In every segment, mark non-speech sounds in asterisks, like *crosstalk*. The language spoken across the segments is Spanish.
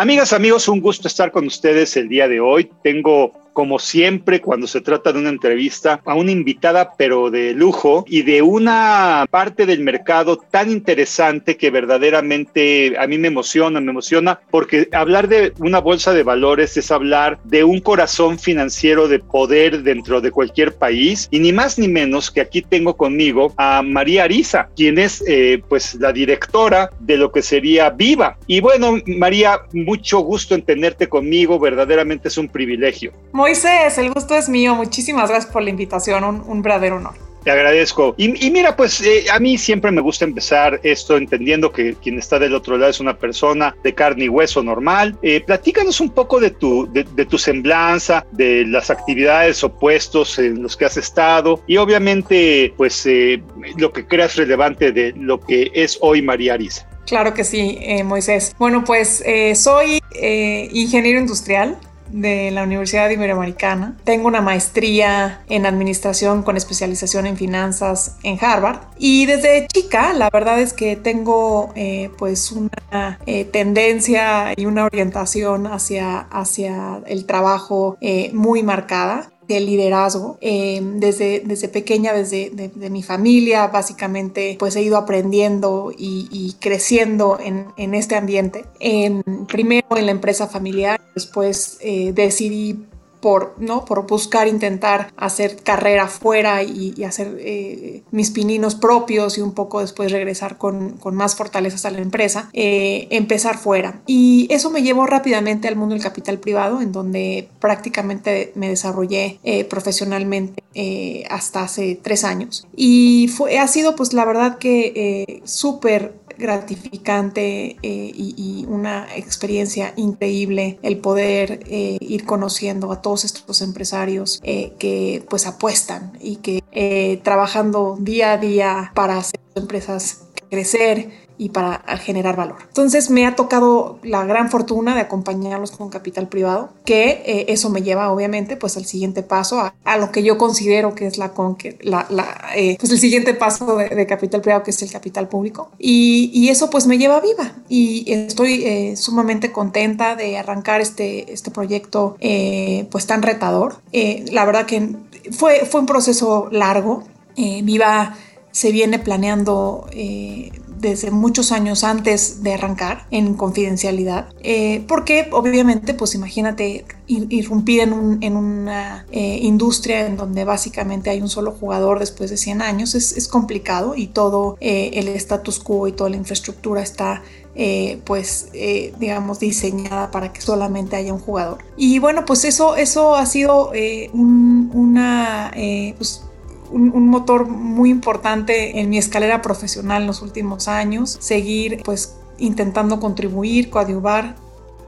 Amigas, amigos, un gusto estar con ustedes el día de hoy. Tengo como siempre cuando se trata de una entrevista, a una invitada pero de lujo y de una parte del mercado tan interesante que verdaderamente a mí me emociona, me emociona, porque hablar de una bolsa de valores es hablar de un corazón financiero de poder dentro de cualquier país y ni más ni menos que aquí tengo conmigo a María Ariza, quien es eh, pues la directora de lo que sería Viva. Y bueno, María, mucho gusto en tenerte conmigo, verdaderamente es un privilegio. Moisés, el gusto es mío. Muchísimas gracias por la invitación. Un, verdadero honor. Te agradezco. Y, mira, pues eh, a mí siempre me gusta empezar esto entendiendo que quien está del otro lado es una persona de carne y hueso normal. Eh, platícanos un poco de tu, de, tu semblanza, de las actividades o puestos en los que has estado y obviamente pues eh, lo que creas relevante de lo que es hoy María Arisa. Claro que sí, Moisés. Bueno, pues soy ingeniero industrial de la Universidad Iberoamericana. Tengo una maestría en administración con especialización en finanzas en Harvard. Y desde chica, la verdad es que tengo eh, pues una eh, tendencia y una orientación hacia, hacia el trabajo eh, muy marcada de liderazgo. Eh, desde, desde pequeña, desde de, mi familia, básicamente, pues he ido aprendiendo y, creciendo en, en, este ambiente. primero en la empresa familiar, después eh, decidí por, ¿no? por buscar intentar hacer carrera fuera y, hacer eh, mis pininos propios y un poco después regresar con, con más fortalezas a la empresa, eh, empezar fuera. Y eso me llevó rápidamente al mundo del capital privado, en donde prácticamente me desarrollé eh, profesionalmente hasta hace tres años. Y fue, ha sido pues la verdad que súper gratificante eh, y, una experiencia increíble el poder eh, ir conociendo a todos estos empresarios eh, que pues apuestan y que trabajando día a día para hacer empresas crecer y para generar valor. Entonces me ha tocado la gran fortuna de acompañarlos con capital privado, que eh, eso me lleva obviamente pues al siguiente paso, a, lo que yo considero que es la, con la, eh, pues el siguiente paso de, capital privado, que es el capital público. Y, y eso pues me lleva viva y estoy eh, sumamente contenta de arrancar este, este proyecto pues tan retador. la verdad que fue, fue un proceso largo. viva se viene planeando desde muchos años antes de arrancar en confidencialidad, eh, porque obviamente, pues imagínate irrumpir en, en una eh, industria en donde básicamente hay un solo jugador después de 100 años, es, complicado y todo eh, el status quo y toda la infraestructura está pues digamos diseñada para que solamente haya un jugador. Y bueno pues eso eso ha sido una pues, un, motor muy importante en mi escalera profesional en los últimos años, seguir pues intentando contribuir, coadyuvar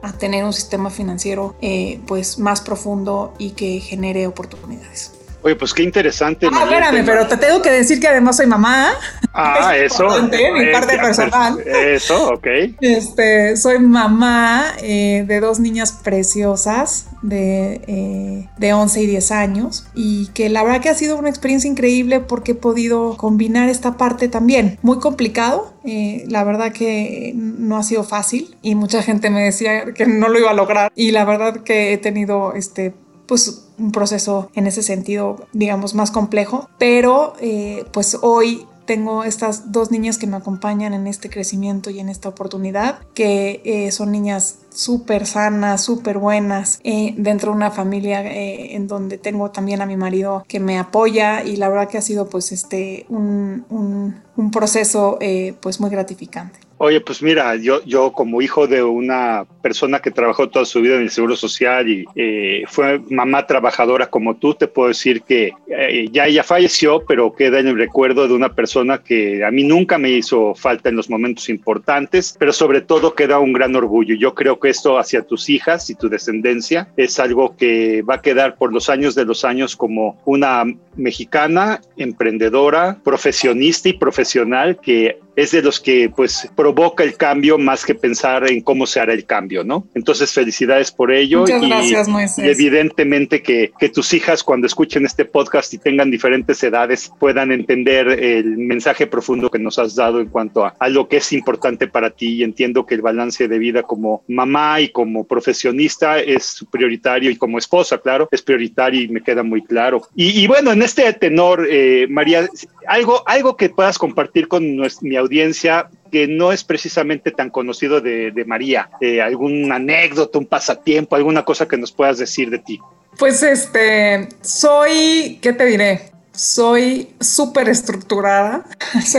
a tener un sistema financiero eh, pues más profundo y que genere oportunidades. Oye, pues qué interesante. Ah, espérame, pero te tengo que decir que además soy mamá. Ah, *laughs* eso. Mi parte personal. Eso, ok. Este, soy mamá eh, de dos niñas preciosas de, eh, de 11 y 10 años y que la verdad que ha sido una experiencia increíble porque he podido combinar esta parte también. Muy complicado, eh, la verdad que no ha sido fácil y mucha gente me decía que no lo iba a lograr y la verdad que he tenido este pues un proceso en ese sentido, digamos, más complejo, pero eh, pues hoy tengo estas dos niñas que me acompañan en este crecimiento y en esta oportunidad, que eh, son niñas súper sanas, súper buenas, eh, dentro de una familia en donde tengo también a mi marido que me apoya y la verdad que ha sido pues este un, un, un proceso pues muy gratificante. Oye, pues mira, yo, yo como hijo de una persona que trabajó toda su vida en el Seguro Social y eh, fue mamá trabajadora como tú, te puedo decir que eh, ya ella falleció, pero queda en el recuerdo de una persona que a mí nunca me hizo falta en los momentos importantes, pero sobre todo queda un gran orgullo. Yo creo que esto hacia tus hijas y tu descendencia es algo que va a quedar por los años de los años como una mexicana emprendedora, profesionista y profesional que es de los que pues provoca el cambio más que pensar en cómo se hará el cambio, ¿no? Entonces, felicidades por ello. Muchas gracias, Moisés. Y evidentemente que, que tus hijas cuando escuchen este podcast y tengan diferentes edades puedan entender el mensaje profundo que nos has dado en cuanto a, a lo que es importante para ti y entiendo que el balance de vida como mamá y como profesionista es prioritario y como esposa, claro, es prioritario y me queda muy claro. Y, bueno, en este tenor, eh, María, algo, algo que puedas compartir con mi audiencia que no es precisamente tan conocido de, María, eh, alguna anécdota, un pasatiempo, alguna cosa que nos puedas decir de ti. Pues este, soy, ¿qué te diré? Soy súper estructurada,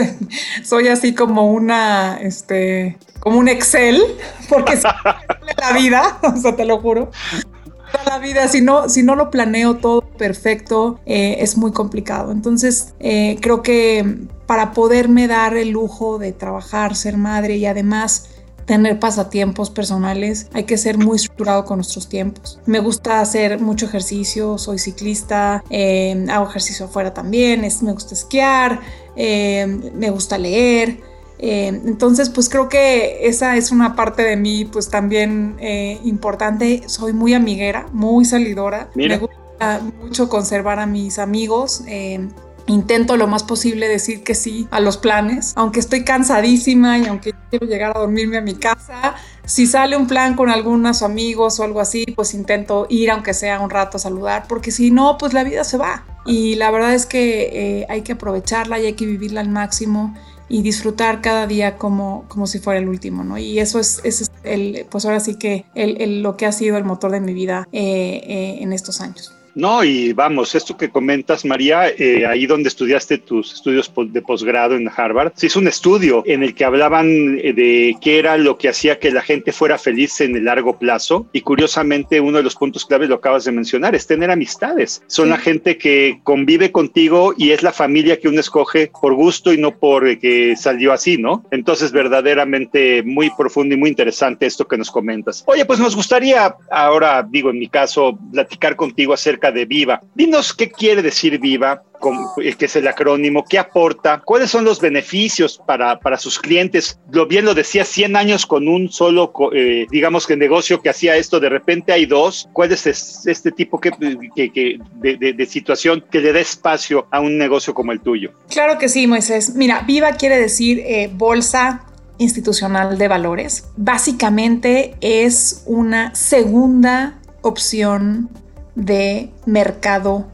*laughs* soy así como una, este, como un Excel, porque es *laughs* la vida, *laughs* o sea, te lo juro. La vida, si no, si no lo planeo todo perfecto, eh, es muy complicado. Entonces, eh, creo que para poderme dar el lujo de trabajar, ser madre y además tener pasatiempos personales, hay que ser muy estructurado con nuestros tiempos. Me gusta hacer mucho ejercicio, soy ciclista, eh, hago ejercicio afuera también, es, me gusta esquiar, me gusta leer. Eh, entonces, pues creo que esa es una parte de mí, pues también eh, importante. Soy muy amiguera, muy salidora. Me gusta mucho conservar a mis amigos. Eh, intento lo más posible decir que sí a los planes, aunque estoy cansadísima y aunque quiero llegar a dormirme a mi casa. Si sale un plan con algunos amigos o algo así, pues intento ir aunque sea un rato a saludar, porque si no, pues la vida se va. Y la verdad es que hay que aprovecharla y hay que vivirla al máximo y disfrutar cada día como, como si fuera el último, ¿no? Y eso es, es el, pues ahora sí que el, lo que ha sido el motor de mi vida eh, eh, en estos años. No, y vamos, esto que comentas, María, eh, ahí donde estudiaste tus estudios de posgrado en Harvard, se hizo un estudio en el que hablaban eh, de qué era lo que hacía que la gente fuera feliz en el largo plazo. Y curiosamente, uno de los puntos claves lo acabas de mencionar, es tener amistades. Son la gente que convive contigo y es la familia que uno escoge por gusto y no por eh, que salió así, ¿no? Entonces, verdaderamente muy profundo y muy interesante esto que nos comentas. Oye, pues nos gustaría ahora, digo, en mi caso, platicar contigo acerca de Viva. Dinos qué quiere decir Viva, eh, que es el acrónimo, qué aporta, cuáles son los beneficios para, para sus clientes. Lo bien lo decía, 100 años con un solo, eh, digamos que negocio que hacía esto, de repente hay dos. ¿Cuál es este tipo que, de, situación que le da espacio a un negocio como el tuyo? Claro que sí, Moisés. Mira, Viva quiere decir eh, bolsa institucional de valores. Básicamente es una segunda opción de mercado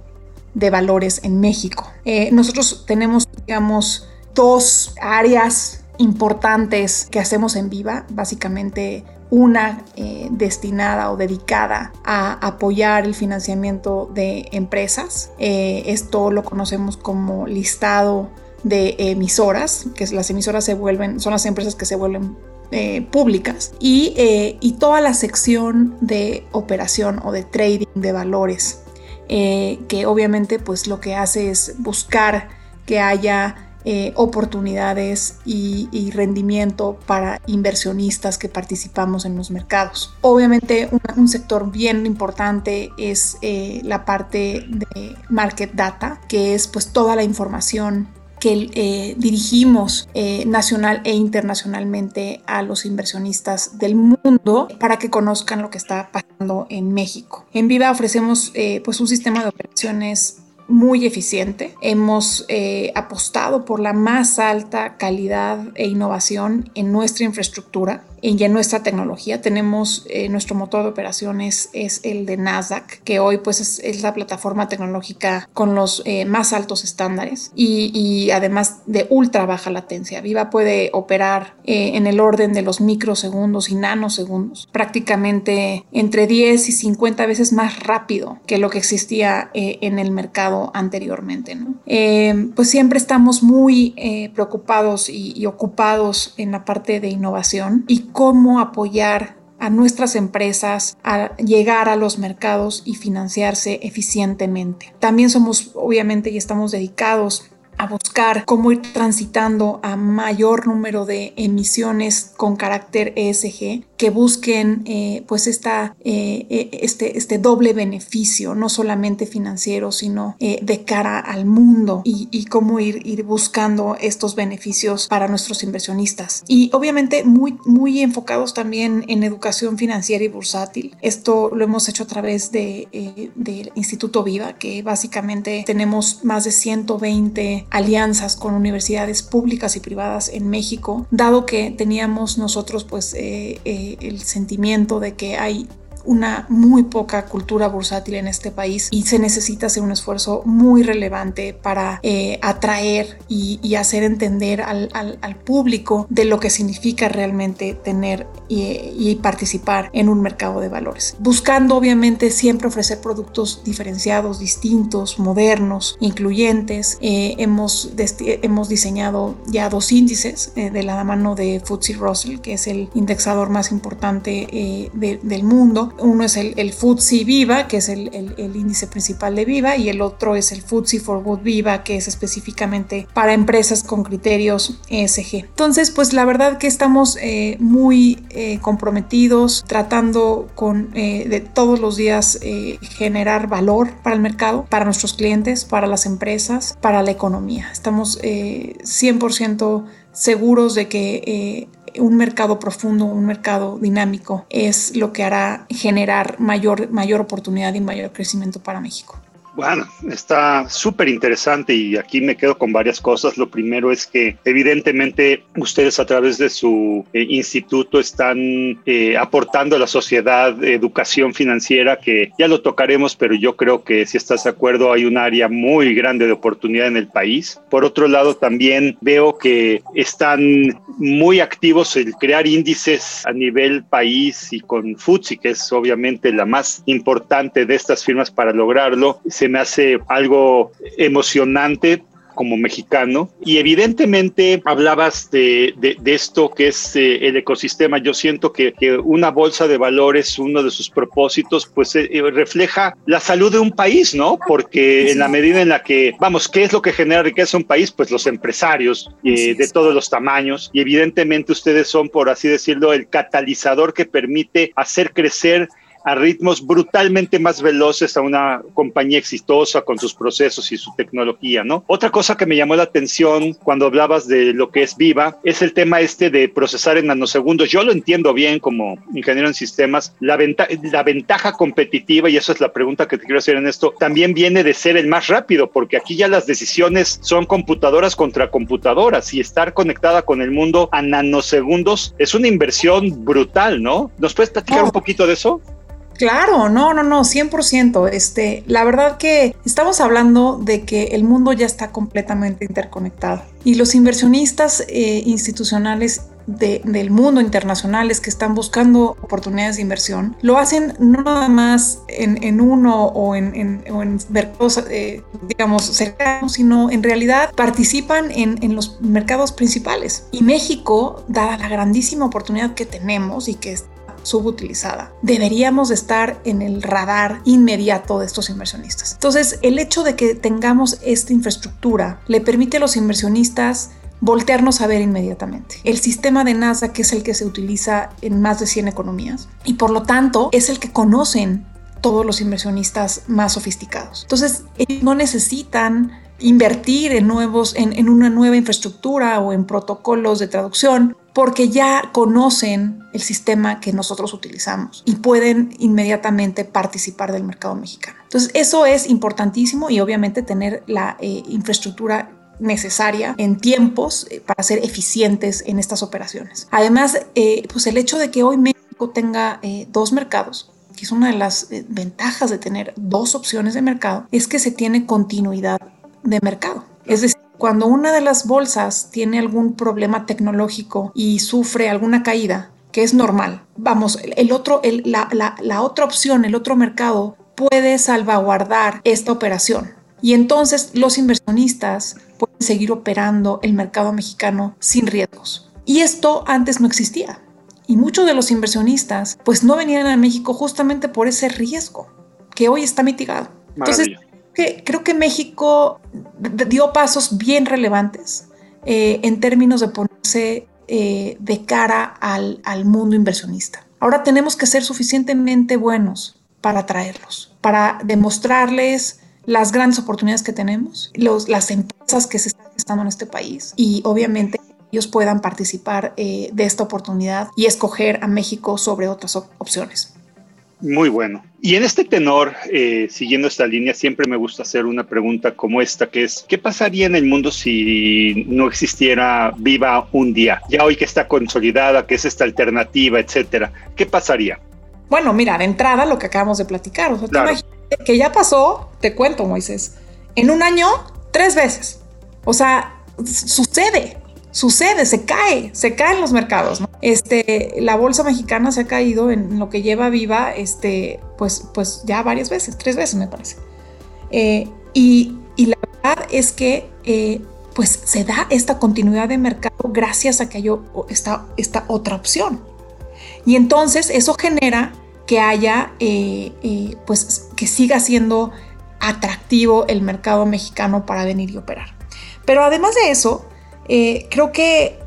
de valores en México. Eh, nosotros tenemos, digamos, dos áreas importantes que hacemos en Viva, básicamente una eh, destinada o dedicada a apoyar el financiamiento de empresas. Eh, esto lo conocemos como listado de emisoras, que las emisoras se vuelven, son las empresas que se vuelven eh, públicas eh, y, toda la sección de operación o de trading de valores eh, que obviamente pues lo que hace es buscar que haya oportunidades y, rendimiento para inversionistas que participamos en los mercados. Obviamente un, sector bien importante es la parte de market data, que es pues toda la información que eh, dirigimos eh, nacional e internacionalmente a los inversionistas del mundo para que conozcan lo que está pasando en México. En Viva ofrecemos eh, pues un sistema de operaciones muy eficiente. Hemos apostado por la más alta calidad e innovación en nuestra infraestructura y en nuestra tecnología. Tenemos eh, nuestro motor de operaciones es el de Nasdaq, que hoy pues es, la plataforma tecnológica con los eh, más altos estándares y, además de ultra baja latencia. Viva puede operar eh, en el orden de los microsegundos y nanosegundos, prácticamente entre 10 y 50 veces más rápido que lo que existía en el mercado anteriormente. pues siempre estamos muy preocupados y, y ocupados en la parte de innovación y cómo apoyar a nuestras empresas a llegar a los mercados y financiarse eficientemente. También somos, obviamente, y estamos dedicados a buscar cómo ir transitando a mayor número de emisiones con carácter ESG que busquen eh, pues esta, eh, eh, este, este doble beneficio, no solamente financiero, sino de cara al mundo y, y, cómo ir, ir buscando estos beneficios para nuestros inversionistas. Y obviamente muy, muy enfocados también en educación financiera y bursátil. Esto lo hemos hecho a través del de, Instituto Viva, que básicamente tenemos más de 120 alianzas con universidades públicas y privadas en México, dado que teníamos nosotros pues el sentimiento de que hay una muy poca cultura bursátil en este país y se necesita hacer un esfuerzo muy relevante para eh, atraer y, hacer entender al, público de lo que significa realmente tener y, participar en un mercado de valores. Buscando obviamente siempre ofrecer productos diferenciados, distintos, modernos, incluyentes. Eh, hemos, hemos diseñado ya dos índices eh, de la mano de FTSE Russell, que es el indexador más importante del mundo uno es el, el FTSE Viva, que es el, índice principal de Viva, y el otro es el FTSE for Good Viva, que es específicamente para empresas con criterios ESG. Entonces, pues la verdad que estamos eh, muy eh, comprometidos tratando con eh, de todos los días generar valor para el mercado, para nuestros clientes, para las empresas, para la economía. Estamos 100% seguros de que un mercado profundo, un mercado dinámico es lo que hará generar mayor, mayor oportunidad y mayor crecimiento para México. Bueno, está súper interesante y aquí me quedo con varias cosas. Lo primero es que evidentemente ustedes a través de su eh, instituto están eh, aportando a la sociedad educación financiera que ya lo tocaremos, pero yo creo que si estás de acuerdo hay un área muy grande de oportunidad en el país. Por otro lado, también veo que están muy activos en crear índices a nivel país y con FTSE, que es obviamente la más importante de estas firmas para lograrlo. Me hace algo emocionante como mexicano. Y evidentemente hablabas de, de, esto que es eh, el ecosistema. Yo siento que, que, una bolsa de valores, uno de sus propósitos, pues eh, eh, refleja la salud de un país, ¿no? Porque en la medida en la que, vamos, ¿qué es lo que genera riqueza en un país? Pues los empresarios de todos los tamaños. Y evidentemente ustedes son, por así decirlo, el catalizador que permite hacer crecer a ritmos brutalmente más veloces a una compañía exitosa con sus procesos y su tecnología, ¿no? Otra cosa que me llamó la atención cuando hablabas de lo que es Viva es el tema este de procesar en nanosegundos. Yo lo entiendo bien como ingeniero en sistemas. La, la ventaja competitiva, y eso es la pregunta que te quiero hacer en esto, también viene de ser el más rápido, porque aquí ya las decisiones son computadoras contra computadoras y estar conectada con el mundo a nanosegundos es una inversión brutal, ¿no? ¿Nos puedes platicar un poquito de eso? Claro, no, no, no, 100%. Este, la verdad que estamos hablando de que el mundo ya está completamente interconectado y los inversionistas eh, institucionales del mundo internacionales que están buscando oportunidades de inversión lo hacen no nada más en, uno o en, en, mercados, eh, digamos, cercanos, sino en realidad participan en, los mercados principales. Y México, dada la grandísima oportunidad que tenemos y que subutilizada. Deberíamos estar en el radar inmediato de estos inversionistas. Entonces, el hecho de que tengamos esta infraestructura le permite a los inversionistas voltearnos a ver inmediatamente. El sistema de NASA, que es el que se utiliza en más de 100 economías, y por lo tanto es el que conocen todos los inversionistas más sofisticados. Entonces, ellos no necesitan invertir en nuevos, en, en, una nueva infraestructura o en protocolos de traducción porque ya conocen el sistema que nosotros utilizamos y pueden inmediatamente participar del mercado mexicano. Entonces, eso es importantísimo y obviamente tener la eh, infraestructura necesaria en tiempos eh, para ser eficientes en estas operaciones. Además, eh, pues el hecho de que hoy México tenga dos mercados, que es una de las ventajas de tener dos opciones de mercado, es que se tiene continuidad de mercado. Es decir, cuando una de las bolsas tiene algún problema tecnológico y sufre alguna caída, que es normal, vamos, el otro, la, otra opción, el otro mercado puede salvaguardar esta operación. Y entonces los inversionistas pueden seguir operando el mercado mexicano sin riesgos. Y esto antes no existía. Y muchos de los inversionistas pues no venían a México justamente por ese riesgo que hoy está mitigado. Entonces, que, creo que México dio pasos bien relevantes eh, en términos de ponerse eh, de cara al, al mundo inversionista. Ahora tenemos que ser suficientemente buenos para atraerlos, para demostrarles las grandes oportunidades que tenemos, los, las empresas que se están gestando en este país y obviamente ellos puedan participar eh, de esta oportunidad y escoger a México sobre otras opciones. Muy bueno. Y en este tenor, eh, siguiendo esta línea, siempre me gusta hacer una pregunta como esta, que es, ¿qué pasaría en el mundo si no existiera Viva un día? Ya hoy que está consolidada, que es esta alternativa, etcétera, ¿qué pasaría? Bueno, mira, de entrada lo que acabamos de platicar, o sea, que ya pasó, te cuento, Moisés, en un año, tres veces. O sea, sucede sucede, se cae, se caen los mercados. Este, la bolsa mexicana se ha caído en lo que lleva viva, este, pues, pues ya varias veces, tres veces me parece. Eh, y, la verdad es que eh, pues se da esta continuidad de mercado gracias a que hay esta, esta otra opción. Y entonces eso genera que haya, eh, pues que siga siendo atractivo el mercado mexicano para venir y operar. Pero además de eso, eh, creo que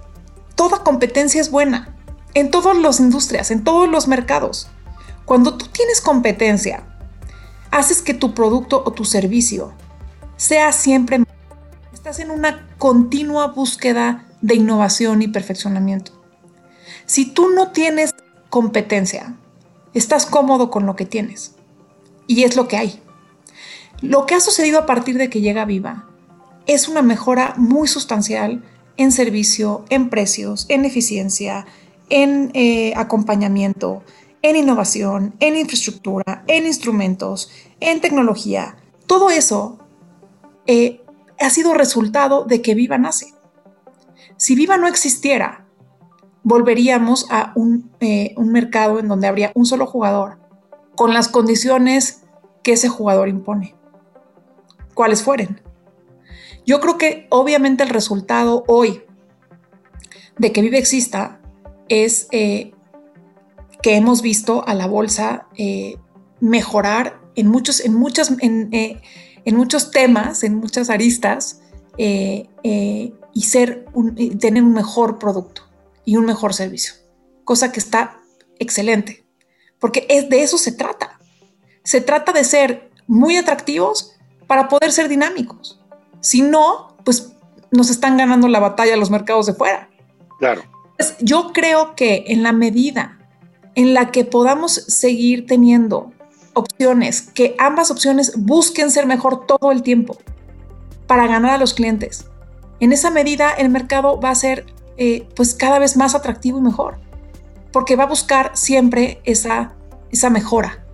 toda competencia es buena en todas las industrias, en todos los mercados. Cuando tú tienes competencia, haces que tu producto o tu servicio sea siempre estás en una continua búsqueda de innovación y perfeccionamiento. Si tú no tienes competencia, estás cómodo con lo que tienes. Y es lo que hay. Lo que ha sucedido a partir de que llega Viva es una mejora muy sustancial en servicio, en precios, en eficiencia, en eh, acompañamiento, en innovación, en infraestructura, en instrumentos, en tecnología. Todo eso eh, ha sido resultado de que Viva nace. Si Viva no existiera, volveríamos a un, eh, un mercado en donde habría un solo jugador con las condiciones que ese jugador impone. ¿Cuáles fueren? Yo creo que obviamente el resultado hoy de que Vive exista es eh, que hemos visto a la bolsa eh, mejorar en muchos, en, muchas, en, eh, muchos temas, en muchas aristas, y ser tener un mejor producto y un mejor servicio, cosa que está excelente, porque es, de eso se trata. Se trata de ser muy atractivos para poder ser dinámicos. Si no, pues nos están ganando la batalla los mercados de fuera. Claro. Pues, yo creo que en la medida en la que podamos seguir teniendo opciones, que ambas opciones busquen ser mejor todo el tiempo para ganar a los clientes, en esa medida el mercado va a ser eh, pues cada vez más atractivo y mejor, porque va a buscar siempre esa, esa mejora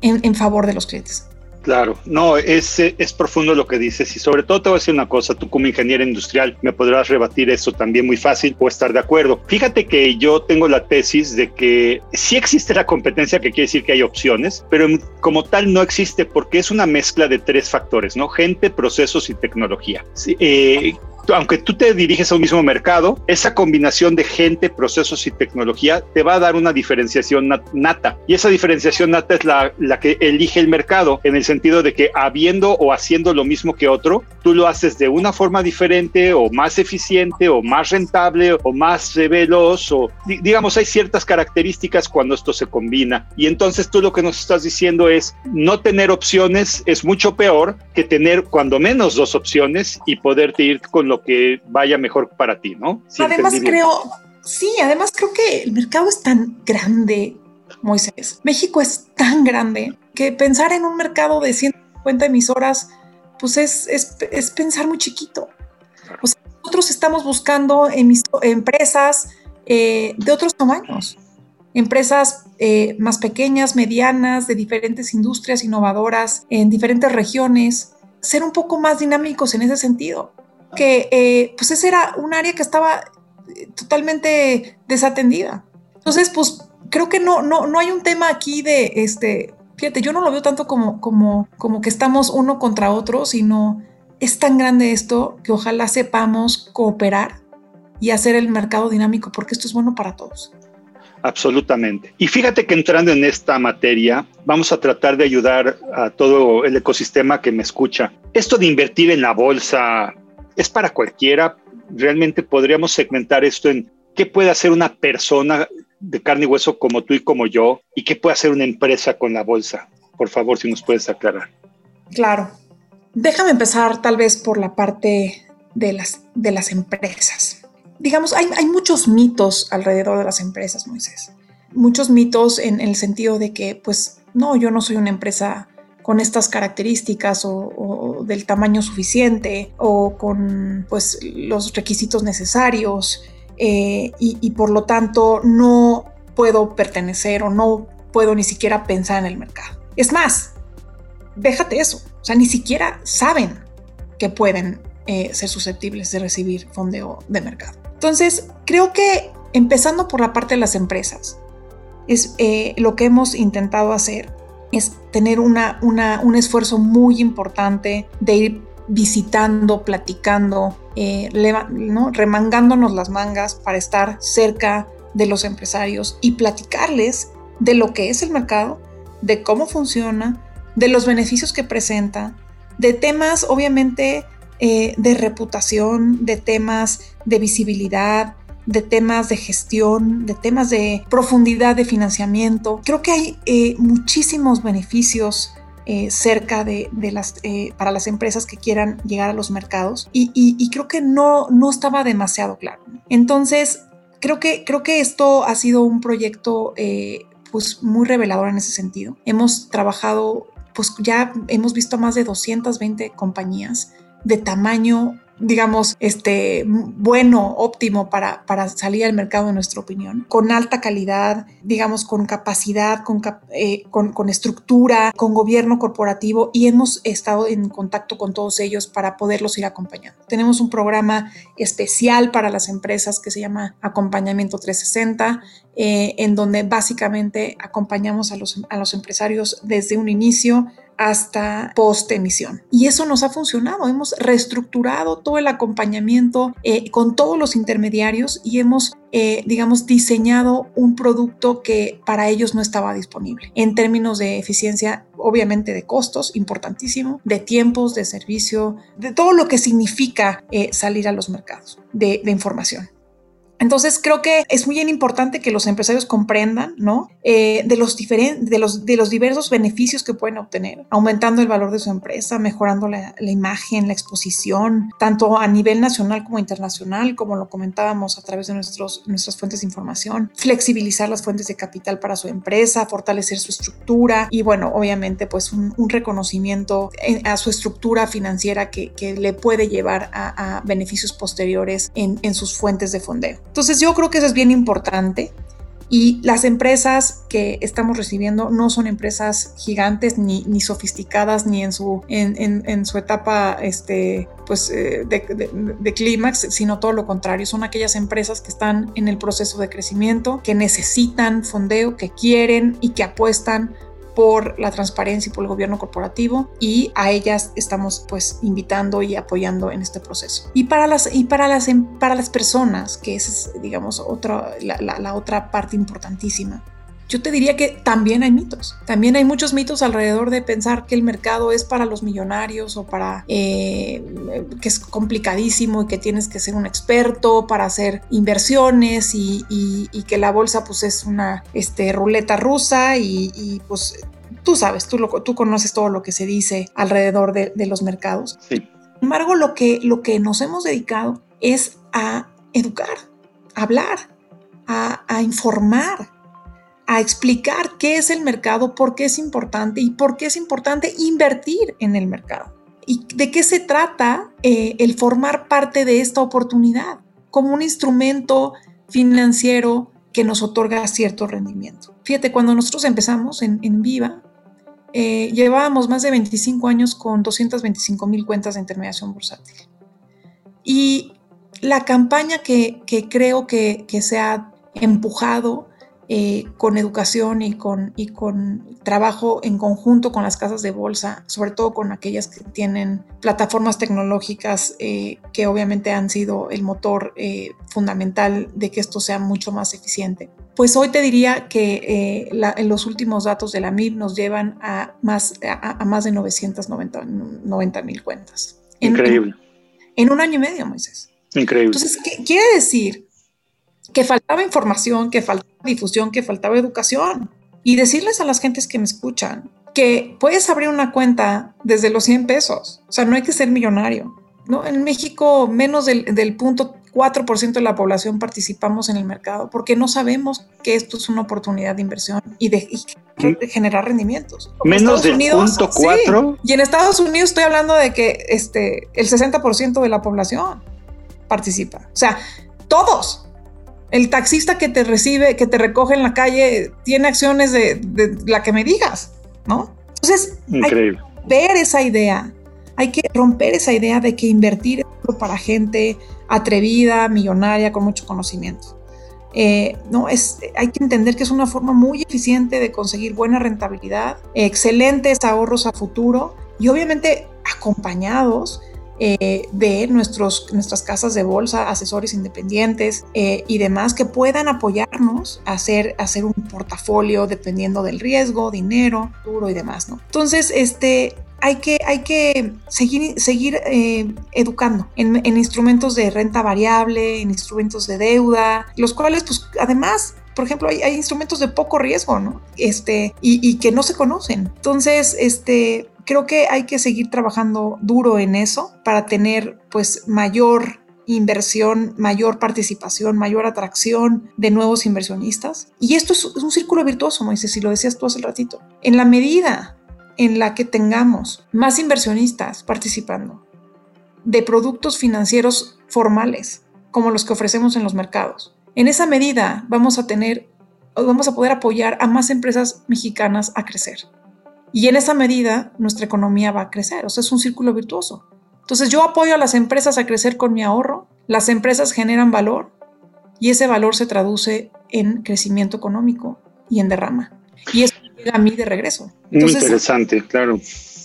en favor de los clientes. Claro, no, es, es profundo lo que dices y sobre todo te voy a decir una cosa, tú como ingeniero industrial me podrás rebatir eso también muy fácil o estar de acuerdo. Fíjate que yo tengo la tesis de que sí existe la competencia, que quiere decir que hay opciones, pero como tal no existe porque es una mezcla de tres factores, ¿no? Gente, procesos y tecnología. Sí, eh, aunque tú te diriges a un mismo mercado, esa combinación de gente, procesos y tecnología te va a dar una diferenciación nata. Y esa diferenciación nata es la, la que elige el mercado, en el sentido de que habiendo o haciendo lo mismo que otro, tú lo haces de una forma diferente o más eficiente o más rentable o más veloz o digamos hay ciertas características cuando esto se combina. Y entonces tú lo que nos estás diciendo es no tener opciones es mucho peor que tener cuando menos dos opciones y poderte ir con lo que vaya mejor para ti, ¿no? además creo, sí, además creo que el mercado es tan grande, Moisés. México es tan grande que pensar en un mercado de 150 emisoras, pues es, es, pensar muy chiquito. O sea, nosotros estamos buscando empresas eh, de otros tamaños, empresas eh, más pequeñas, medianas, de diferentes industrias innovadoras, en diferentes regiones, ser un poco más dinámicos en ese sentido que eh, pues ese era un área que estaba eh, totalmente desatendida. Entonces, pues creo que no, no, no hay un tema aquí de, este, fíjate, yo no lo veo tanto como, como, como que estamos uno contra otro, sino es tan grande esto que ojalá sepamos cooperar y hacer el mercado dinámico, porque esto es bueno para todos. Absolutamente. Y fíjate que entrando en esta materia, vamos a tratar de ayudar a todo el ecosistema que me escucha. Esto de invertir en la bolsa es para cualquiera. Realmente podríamos segmentar esto en qué puede hacer una persona de carne y hueso como tú y como yo y qué puede hacer una empresa con la bolsa. Por favor, si nos puedes aclarar. Claro. Déjame empezar tal vez por la parte de las, de las empresas digamos, hay, muchos mitos alrededor de las empresas, Moisés. Muchos mitos en, el sentido de que, pues, no, yo no soy una empresa con estas características o, del tamaño suficiente o con pues los requisitos necesarios eh, y, por lo tanto no puedo pertenecer o no puedo ni siquiera pensar en el mercado. Es más, déjate eso, o sea, ni siquiera saben que pueden eh, ser susceptibles de recibir fondeo de mercado. Entonces, creo que empezando por la parte de las empresas, es eh, lo que hemos intentado hacer es tener una, un esfuerzo muy importante de ir visitando, platicando, eh, remangándonos las mangas para estar cerca de los empresarios y platicarles de lo que es el mercado, de cómo funciona, de los beneficios que presenta, de temas obviamente eh, de reputación, de temas de visibilidad, de temas de gestión, de temas de profundidad de financiamiento. Creo que hay eh, muchísimos beneficios eh, cerca de, las, para las empresas que quieran llegar a los mercados y, creo que no, no estaba demasiado claro. Entonces, creo que, creo que esto ha sido un proyecto pues muy revelador en ese sentido. Hemos trabajado, pues ya hemos visto más de 220 compañías de tamaño digamos, este, bueno, óptimo para, para salir al mercado, en nuestra opinión, con alta calidad, digamos, con capacidad, con, eh, con, con, estructura, con gobierno corporativo y hemos estado en contacto con todos ellos para poderlos ir acompañando. Tenemos un programa especial para las empresas que se llama Acompañamiento 360, eh, en donde básicamente acompañamos a los, a los empresarios desde un inicio hasta post emisión. Y eso nos ha funcionado. Hemos reestructurado todo el acompañamiento eh, con todos los intermediarios y hemos, eh, digamos, diseñado un producto que para ellos no estaba disponible. En términos de eficiencia, obviamente de costos, importantísimo, de tiempos, de servicio, de todo lo que significa salir a los mercados de información. Entonces creo que es muy importante que los empresarios comprendan, ¿no? Eh, de, los de, los, de los diversos beneficios que pueden obtener, aumentando el valor de su empresa, mejorando la, imagen, la exposición, tanto a nivel nacional como internacional, como lo comentábamos a través de nuestros, nuestras fuentes de información, flexibilizar las fuentes de capital para su empresa, fortalecer su estructura y bueno, obviamente pues un, reconocimiento a su estructura financiera que, le puede llevar a, beneficios posteriores en, en sus fuentes de fondeo. Entonces yo creo que eso es bien importante y las empresas que estamos recibiendo no son empresas gigantes ni, ni sofisticadas ni en su, en, en, su etapa este, pues, eh, de, de clímax, sino todo lo contrario. Son aquellas empresas que están en el proceso de crecimiento, que necesitan fondeo, que quieren y que apuestan por la transparencia y por el gobierno corporativo y a ellas estamos pues invitando y apoyando en este proceso. Y para las, y para las, para las personas, que es digamos otra, la, otra parte importantísima, yo te diría que también hay mitos. También hay muchos mitos alrededor de pensar que el mercado es para los millonarios o para eh, que es complicadísimo y que tienes que ser un experto para hacer inversiones y, que la bolsa pues es una este, ruleta rusa y, pues tú sabes, tú, tú conoces todo lo que se dice alrededor de, los mercados. Sin embargo, lo que, lo que nos hemos dedicado es a educar, a hablar, a, a informar a explicar qué es el mercado, por qué es importante y por qué es importante invertir en el mercado. ¿Y de qué se trata eh, el formar parte de esta oportunidad como un instrumento financiero que nos otorga cierto rendimiento? Fíjate, cuando nosotros empezamos en, Viva, eh, llevábamos más de 25 años con 225 mil cuentas de intermediación bursátil. Y la campaña que, creo que, que se ha empujado eh, con educación y con, y con trabajo en conjunto con las casas de bolsa, sobre todo con aquellas que tienen plataformas tecnológicas eh, que obviamente han sido el motor eh, fundamental de que esto sea mucho más eficiente. Pues hoy te diría que los últimos datos de la MIB nos llevan a más, a, más de 990 mil cuentas. Increíble. En, un año y medio, Moisés. Increíble. Entonces, ¿qué quiere decir? Que faltaba información, que faltaba difusión, que faltaba educación. Y decirles a las gentes que me escuchan que puedes abrir una cuenta desde los 100 pesos. O sea, no hay que ser millonario. ¿no? En México, menos del, del punto 4% de la población participamos en el mercado porque no sabemos que esto es una oportunidad de inversión y de, generar rendimientos. Menos del punto 4. y en Estados Unidos estoy hablando de que este, el 60% de la población participa. O sea, todos. El taxista que te recibe, que te recoge en la calle, tiene acciones de, la que me digas, ¿no? Entonces, Increíble. hay que ver esa idea, hay que romper esa idea de que invertir es para gente atrevida, millonaria, con mucho conocimiento. Eh, no, es, hay que entender que es una forma muy eficiente de conseguir buena rentabilidad, excelentes ahorros a futuro y obviamente acompañados eh, de nuestros, nuestras casas de bolsa, asesores independientes eh, y demás que puedan apoyarnos a hacer, hacer un portafolio dependiendo del riesgo, dinero, duro y demás, ¿no? Entonces, este, hay que, hay que seguir, seguir eh, educando en, instrumentos de renta variable, en instrumentos de deuda, los cuales, pues, además, por ejemplo, hay, hay instrumentos de poco riesgo, ¿no? Este, y, y, que no se conocen. Entonces, este, creo que hay que seguir trabajando duro en eso para tener pues mayor inversión, mayor participación, mayor atracción de nuevos inversionistas. Y esto es, un círculo virtuoso, Moisés, si lo decías tú hace ratito. En la medida en la que tengamos más inversionistas participando de productos financieros formales, como los que ofrecemos en los mercados, en esa medida vamos a tener, vamos a poder apoyar a más empresas mexicanas a crecer. Y en esa medida nuestra economía va a crecer, o sea, es un círculo virtuoso. Entonces yo apoyo a las empresas a crecer con mi ahorro, las empresas generan valor y ese valor se traduce en crecimiento económico y en derrama. Y eso llega a mí de regreso. Muy interesante, claro.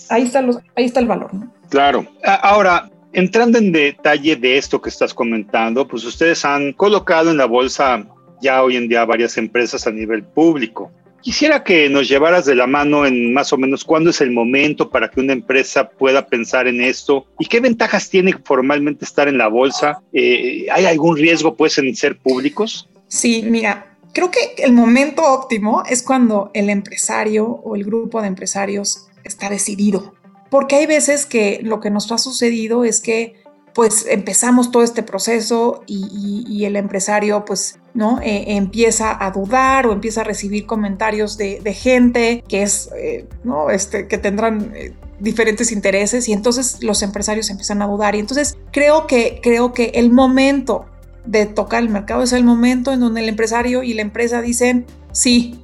Ahí está, ahí está el valor. ¿no? Claro. Ahora, entrando en detalle de esto que estás comentando, pues ustedes han colocado en la bolsa ya hoy en día varias empresas a nivel público. Quisiera que nos llevaras de la mano en más o menos cuándo es el momento para que una empresa pueda pensar en esto y qué ventajas tiene formalmente estar en la bolsa. Eh, ¿Hay algún riesgo pues en ser públicos? Sí, mira, creo que el momento óptimo es cuando el empresario o el grupo de empresarios está decidido. Porque hay veces que lo que nos ha sucedido es que pues empezamos todo este proceso y, el empresario pues ¿no? Eh, empieza a dudar o empieza a recibir comentarios de, gente que es, eh, ¿no? Este, que tendrán eh, diferentes intereses y entonces los empresarios empiezan a dudar y entonces creo que, creo que el momento de tocar el mercado es el momento en donde el empresario y la empresa dicen sí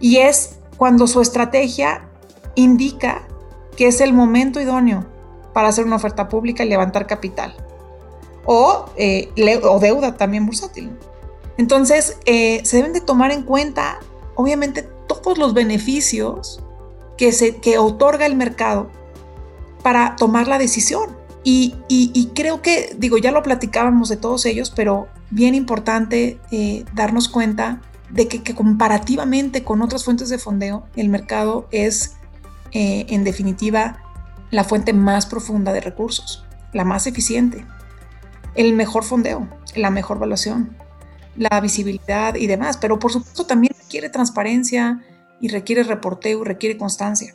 y es cuando su estrategia indica que es el momento idóneo para hacer una oferta pública y levantar capital. O, eh, o deuda también bursátil. Entonces, eh, se deben de tomar en cuenta, obviamente, todos los beneficios que, se, que otorga el mercado para tomar la decisión. Y, y, creo que, digo, ya lo platicábamos de todos ellos, pero bien importante eh, darnos cuenta de que, que, comparativamente con otras fuentes de fondeo, el mercado es, en definitiva, la fuente más profunda de recursos, la más eficiente, el mejor fondeo, la mejor evaluación, la visibilidad y demás, pero por supuesto también requiere transparencia y requiere reporteo requiere constancia.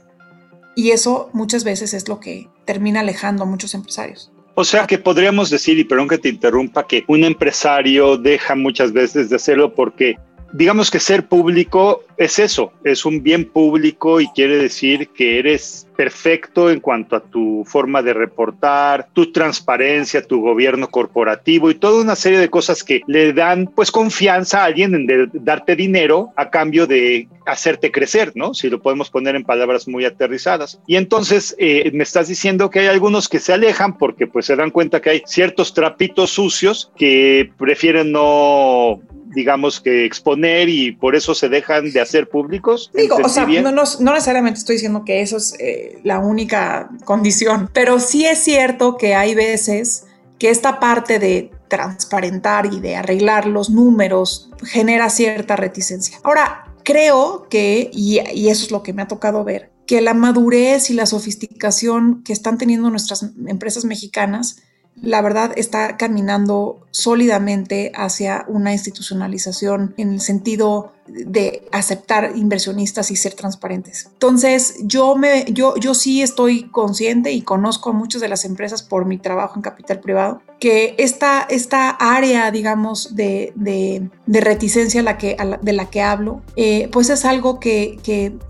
Y eso muchas veces es lo que termina alejando a muchos empresarios. O sea que podríamos decir, y perdón que te interrumpa, que un empresario deja muchas veces de hacerlo porque digamos que ser público es eso, es un bien público y quiere decir que eres perfecto en cuanto a tu forma de reportar, tu transparencia, tu gobierno corporativo y toda una serie de cosas que le dan pues confianza a alguien en darte dinero a cambio de hacerte crecer, ¿no? Si lo podemos poner en palabras muy aterrizadas. Y entonces eh, me estás diciendo que hay algunos que se alejan porque pues se dan cuenta que hay ciertos trapitos sucios que prefieren no digamos que exponer y por eso se dejan de hacer públicos. Digo, o sea, no, no, necesariamente estoy diciendo que eso es eh, la única condición, pero sí es cierto que hay veces que esta parte de transparentar y de arreglar los números genera cierta reticencia. Ahora, creo que, y, y eso es lo que me ha tocado ver, que la madurez y la sofisticación que están teniendo nuestras empresas mexicanas la verdad está caminando sólidamente hacia una institucionalización en el sentido de aceptar inversionistas y ser transparentes. Entonces, yo, me, yo, yo sí estoy consciente y conozco a muchas de las empresas por mi trabajo en capital privado, que esta, esta área, digamos, de, reticencia la que, de la que hablo, eh, pues es algo que,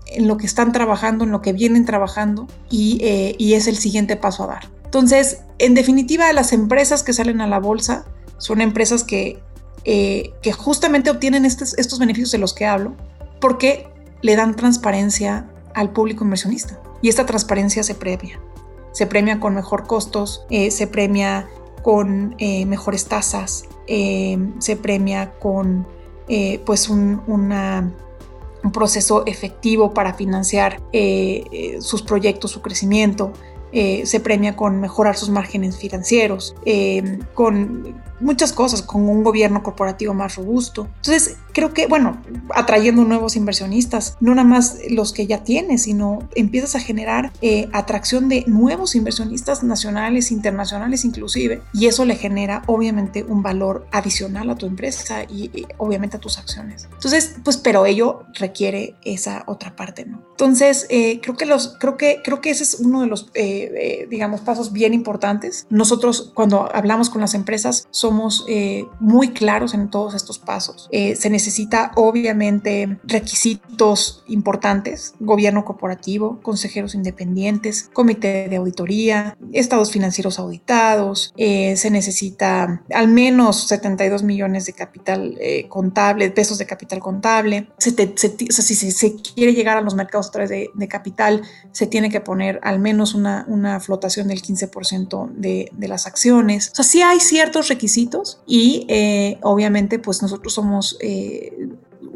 en lo que están trabajando, en lo que vienen trabajando y, eh, y es el siguiente paso a dar. Entonces, en definitiva, las empresas que salen a la bolsa son empresas que, eh, justamente obtienen estos, beneficios de los que hablo porque le dan transparencia al público inversionista. Y esta transparencia se premia. Se premia con mejor costos, eh, se premia con eh, mejores tasas, se premia con pues un proceso efectivo para financiar sus proyectos, su crecimiento. Eh, se premia con mejorar sus márgenes financieros, eh, con muchas cosas, con un gobierno corporativo más robusto. Entonces, creo que, bueno, atrayendo nuevos inversionistas, no nada más los que ya tienes, sino empiezas a generar eh, atracción de nuevos inversionistas nacionales, internacionales inclusive, y eso le genera obviamente un valor adicional a tu empresa y, obviamente a tus acciones. Entonces, pues, pero ello requiere esa otra parte, ¿no? Entonces, eh, creo que los, creo que, creo que ese es uno de los, eh, digamos, pasos bien importantes. Nosotros, cuando hablamos con las empresas, somos somos eh, muy claros en todos estos pasos. Eh, se necesita obviamente requisitos importantes, gobierno corporativo, consejeros independientes, comité de auditoría, estados financieros auditados, eh, se necesita al menos 72 millones de capital contable, pesos de capital contable. Se si se, quiere llegar a los mercados a través de, capital, se tiene que poner al menos una, una flotación del 15% de, de las acciones. O sea, sí hay ciertos requisitos y eh, obviamente pues nosotros somos eh,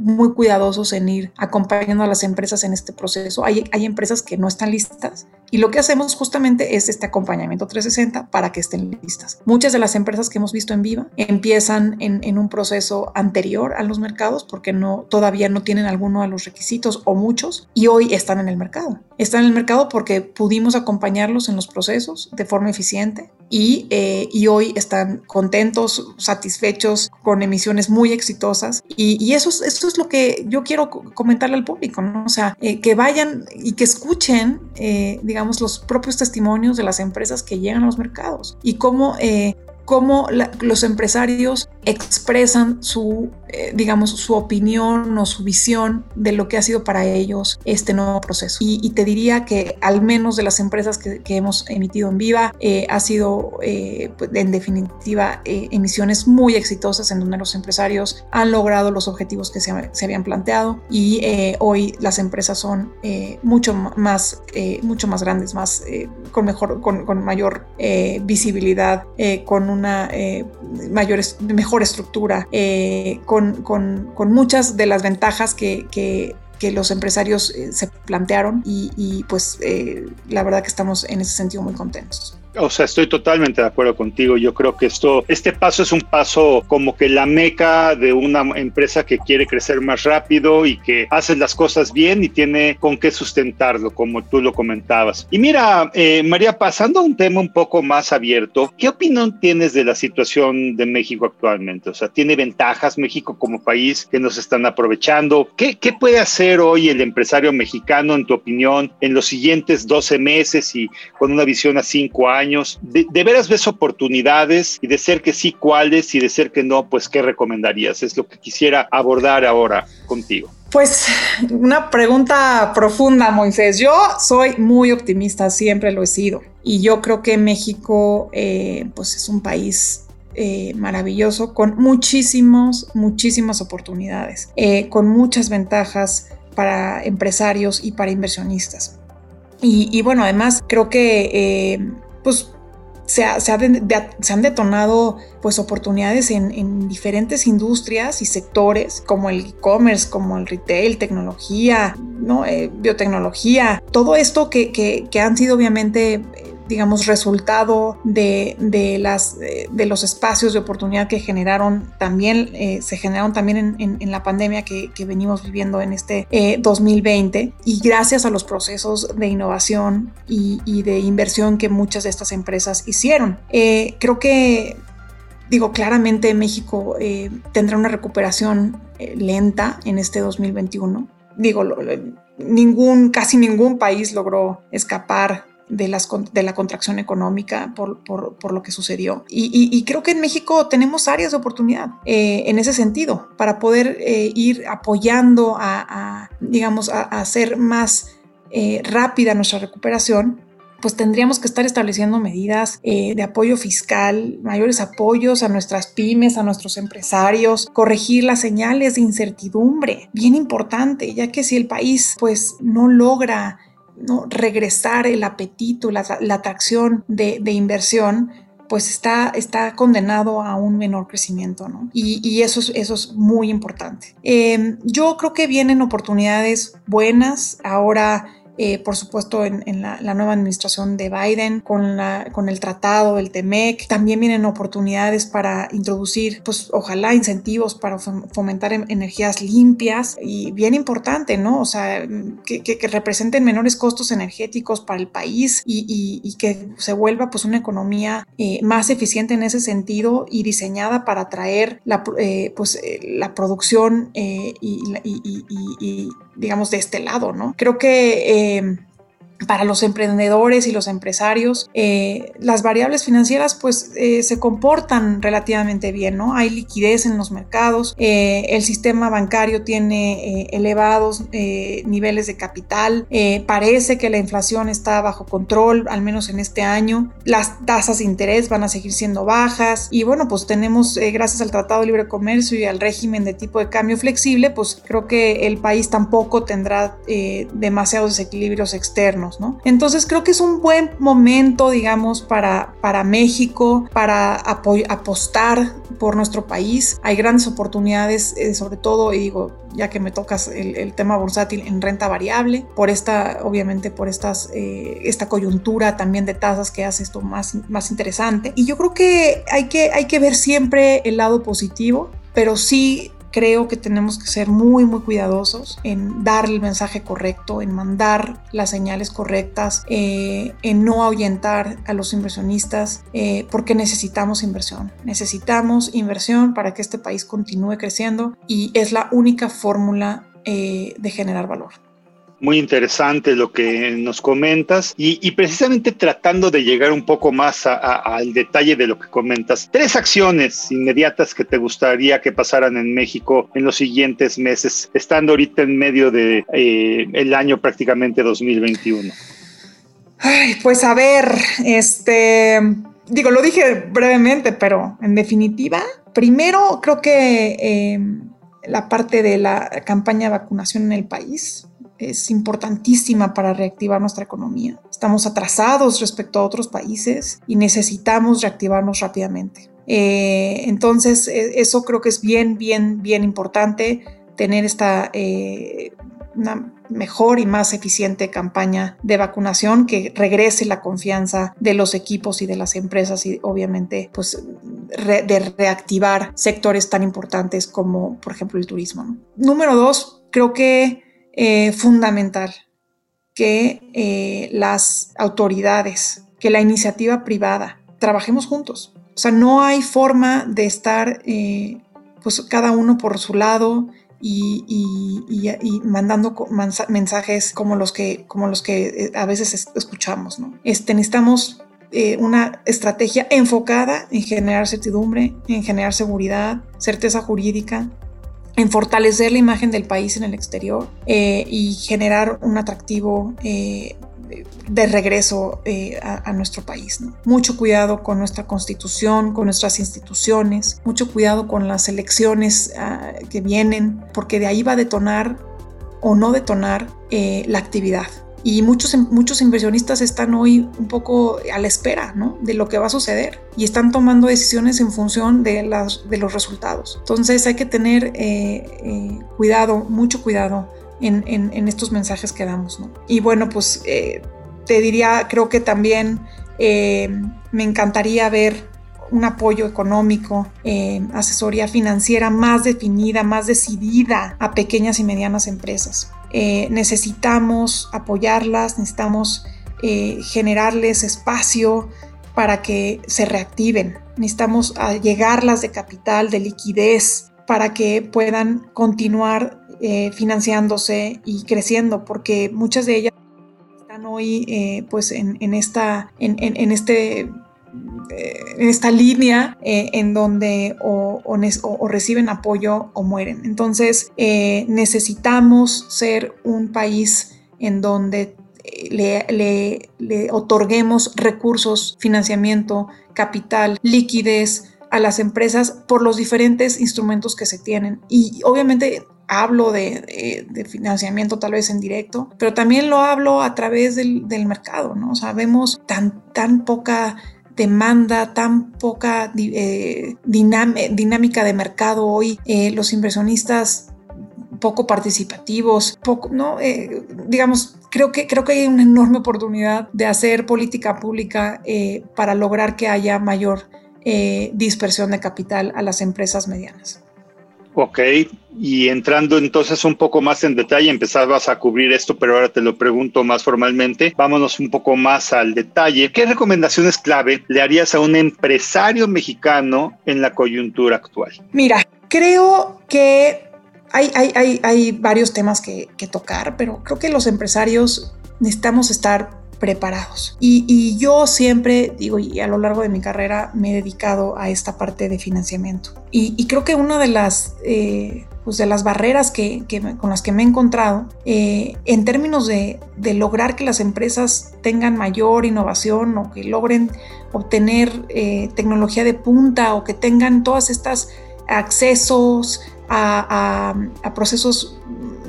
muy cuidadosos en ir acompañando a las empresas en este proceso. Hay, hay empresas que no están listas y lo que hacemos justamente es este acompañamiento 360 para que estén listas. Muchas de las empresas que hemos visto en Viva empiezan en, en un proceso anterior a los mercados porque no, todavía no tienen alguno de los requisitos o muchos y hoy están en el mercado. Están en el mercado porque pudimos acompañarlos en los procesos de forma eficiente y, eh, y hoy están contentos, satisfechos, con emisiones muy exitosas y, y eso, eso es lo que yo quiero comentarle al público, ¿no? O sea, eh, que vayan y que escuchen, eh, digamos, los propios testimonios de las empresas que llegan a los mercados y cómo cómo los empresarios expresan su, eh, digamos, su opinión o su visión de lo que ha sido para ellos este nuevo proceso. Y, te diría que al menos de las empresas que, hemos emitido en Viva, eh, ha sido eh, pues, en definitiva emisiones muy exitosas en donde los empresarios han logrado los objetivos que se, habían planteado y hoy las empresas son mucho más, mucho más grandes, más, con, mejor, con, con mayor visibilidad, con una mayor, mejor estructura, eh, con, muchas de las ventajas que, los empresarios eh, se plantearon y, y pues eh, la verdad que estamos en ese sentido muy contentos. O sea, estoy totalmente de acuerdo contigo. Yo creo que esto, este paso es un paso como que la meca de una empresa que quiere crecer más rápido y que hace las cosas bien y tiene con qué sustentarlo, como tú lo comentabas. Y mira, eh, María, pasando a un tema un poco más abierto, ¿qué opinión tienes de la situación de México actualmente? O sea, ¿tiene ventajas México como país que nos están aprovechando? ¿Qué, qué puede hacer hoy el empresario mexicano, en tu opinión, en los siguientes 12 meses y con una visión a 5 años? De, veras ves oportunidades y de ser que sí, cuáles y de ser que no, pues qué recomendarías? Es lo que quisiera abordar ahora contigo. Pues una pregunta profunda, Moisés. Yo soy muy optimista, siempre lo he sido. Y yo creo que México eh, pues es un país eh, maravilloso con muchísimos, muchísimas oportunidades, eh, con muchas ventajas para empresarios y para inversionistas. Y, bueno, además creo que pues se, han detonado pues oportunidades en, diferentes industrias y sectores como el e-commerce, como el retail, tecnología, ¿no? Eh, biotecnología, todo esto que, que han sido obviamente digamos, resultado de, las, de los espacios de oportunidad que generaron también, eh, se generaron también en, la pandemia que, venimos viviendo en este 2020 eh, y gracias a los procesos de innovación y, de inversión que muchas de estas empresas hicieron. Eh, creo que digo, claramente México tendrá una recuperación lenta en este 2021. Digo, ningún, casi ningún país logró escapar de, la contracción económica por, por, lo que sucedió. Y, creo que en México tenemos áreas de oportunidad eh, en ese sentido para poder eh, ir apoyando a, digamos, a, hacer más eh, rápida nuestra recuperación pues tendríamos que estar estableciendo medidas de apoyo fiscal, mayores apoyos a nuestras pymes, a nuestros empresarios, corregir las señales de incertidumbre, bien importante, ya que si el país pues no logra regresar el apetito, la, atracción de, inversión, pues está, está, condenado a un menor crecimiento, ¿no? Y, eso, es, eso es muy importante. Em, yo creo que vienen oportunidades buenas. Ahora eh, por supuesto en, la, nueva administración de Biden, con, la, con el tratado del TEMEC. También vienen oportunidades para introducir, pues ojalá, incentivos para fomentar em, energías limpias y bien importante, ¿no? O sea, que, que, representen menores costos energéticos para el país y, que se vuelva pues una economía eh, más eficiente en ese sentido y diseñada para atraer la, eh, pues, la producción y, digamos, de este lado, ¿no? Creo que eh, para los emprendedores y los empresarios, eh, las variables financieras pues eh, se comportan relativamente bien, ¿no? Hay liquidez en los mercados, eh, el sistema bancario tiene elevados niveles de capital, parece que la inflación está bajo control, al menos en este año, las tasas de interés van a seguir siendo bajas y bueno, pues tenemos, gracias al Tratado de Libre Comercio y al régimen de tipo de cambio flexible, pues creo que el país tampoco tendrá demasiados desequilibrios externos. Entonces creo que es un buen momento, digamos, para, para México, para apostar por nuestro país. Hay grandes oportunidades, eh, sobre todo, y digo, ya que me tocas el, tema bursátil en renta variable, por esta, obviamente, por estas, eh, esta coyuntura también de tasas que hace esto más, más interesante. Y yo creo que hay, que hay que ver siempre el lado positivo, pero sí creo que tenemos que ser muy, muy cuidadosos en dar el mensaje correcto, en mandar las señales correctas, eh, en no ahuyentar a los inversionistas, eh, porque necesitamos inversión. Necesitamos inversión para que este país continúe creciendo y es la única fórmula eh, de generar valor muy interesante lo que nos comentas y, precisamente tratando de llegar un poco más al detalle de lo que comentas. Tres acciones inmediatas que te gustaría que pasaran en México en los siguientes meses, estando ahorita en medio de eh, el año prácticamente 2021. Ay, pues a ver, este, digo, lo dije brevemente, pero en definitiva, primero creo que eh, la parte de la campaña de vacunación en el país, es importantísima para reactivar nuestra economía. Estamos atrasados respecto a otros países y necesitamos reactivarnos rápidamente. Eh, entonces, e, eso creo que es bien, bien, bien importante, tener esta eh, una mejor y más eficiente campaña de vacunación que regrese la confianza de los equipos y de las empresas y obviamente pues de reactivar sectores tan importantes como por ejemplo el turismo. Número dos, creo que eh, fundamental que eh, las autoridades, que la iniciativa privada, trabajemos juntos. O sea, no hay forma de estar eh, pues cada uno por su lado y, mandando mensajes como los que, como los que a veces escuchamos. ¿no? Este, necesitamos una estrategia enfocada en generar certidumbre, en generar seguridad, certeza jurídica, en fortalecer la imagen del país en el exterior eh, y generar un atractivo eh, de regreso eh, a, nuestro país. Mucho cuidado con nuestra constitución, con nuestras instituciones, mucho cuidado con las elecciones ah, que vienen, porque de ahí va a detonar o no detonar la actividad y muchos, muchos inversionistas están hoy un poco a la espera de lo que va a suceder y están tomando decisiones en función de, las, de los resultados. Entonces hay que tener eh, eh, cuidado, mucho cuidado en, estos mensajes que damos. Y bueno, pues eh, te diría, creo que también me encantaría ver un apoyo económico, asesoría financiera más definida, más decidida a pequeñas y medianas empresas. Eh, necesitamos apoyarlas, necesitamos eh, generarles espacio para que se reactiven. Necesitamos llegarlas de capital, de liquidez, para que puedan continuar financiándose y creciendo, porque muchas de ellas están hoy pues en, esta, en este en esta línea eh, en donde o, reciben apoyo o mueren. Entonces eh, necesitamos ser un país en donde eh, le, otorguemos recursos, financiamiento, capital, liquidez a las empresas por los diferentes instrumentos que se tienen. Y obviamente hablo de, financiamiento tal vez en directo, pero también lo hablo a través del, mercado, ¿no? O sea, tan, tan poca demanda, tan poca eh, dinámica de mercado hoy, eh, los inversionistas poco participativos, poco, ¿no? Eh, digamos, creo que, creo que hay una enorme oportunidad de hacer política pública para lograr que haya mayor dispersión de capital a las empresas medianas. Ok, y entrando entonces un poco más en detalle, empezabas a cubrir esto, pero ahora te lo pregunto más formalmente. Vámonos un poco más al detalle. ¿Qué recomendaciones clave le harías a un empresario mexicano en la coyuntura actual? Mira, creo que hay, hay, hay, varios temas que, que tocar, pero creo que los empresarios necesitamos estar preparados. Y, yo siempre digo, y a lo largo de mi carrera me he dedicado a esta parte de financiamiento. Y, creo que una de las, eh, pues de las barreras que, con las que me he encontrado eh, en términos de, lograr que las empresas tengan mayor innovación o que logren obtener eh, tecnología de punta o que tengan todas estas accesos a, a procesos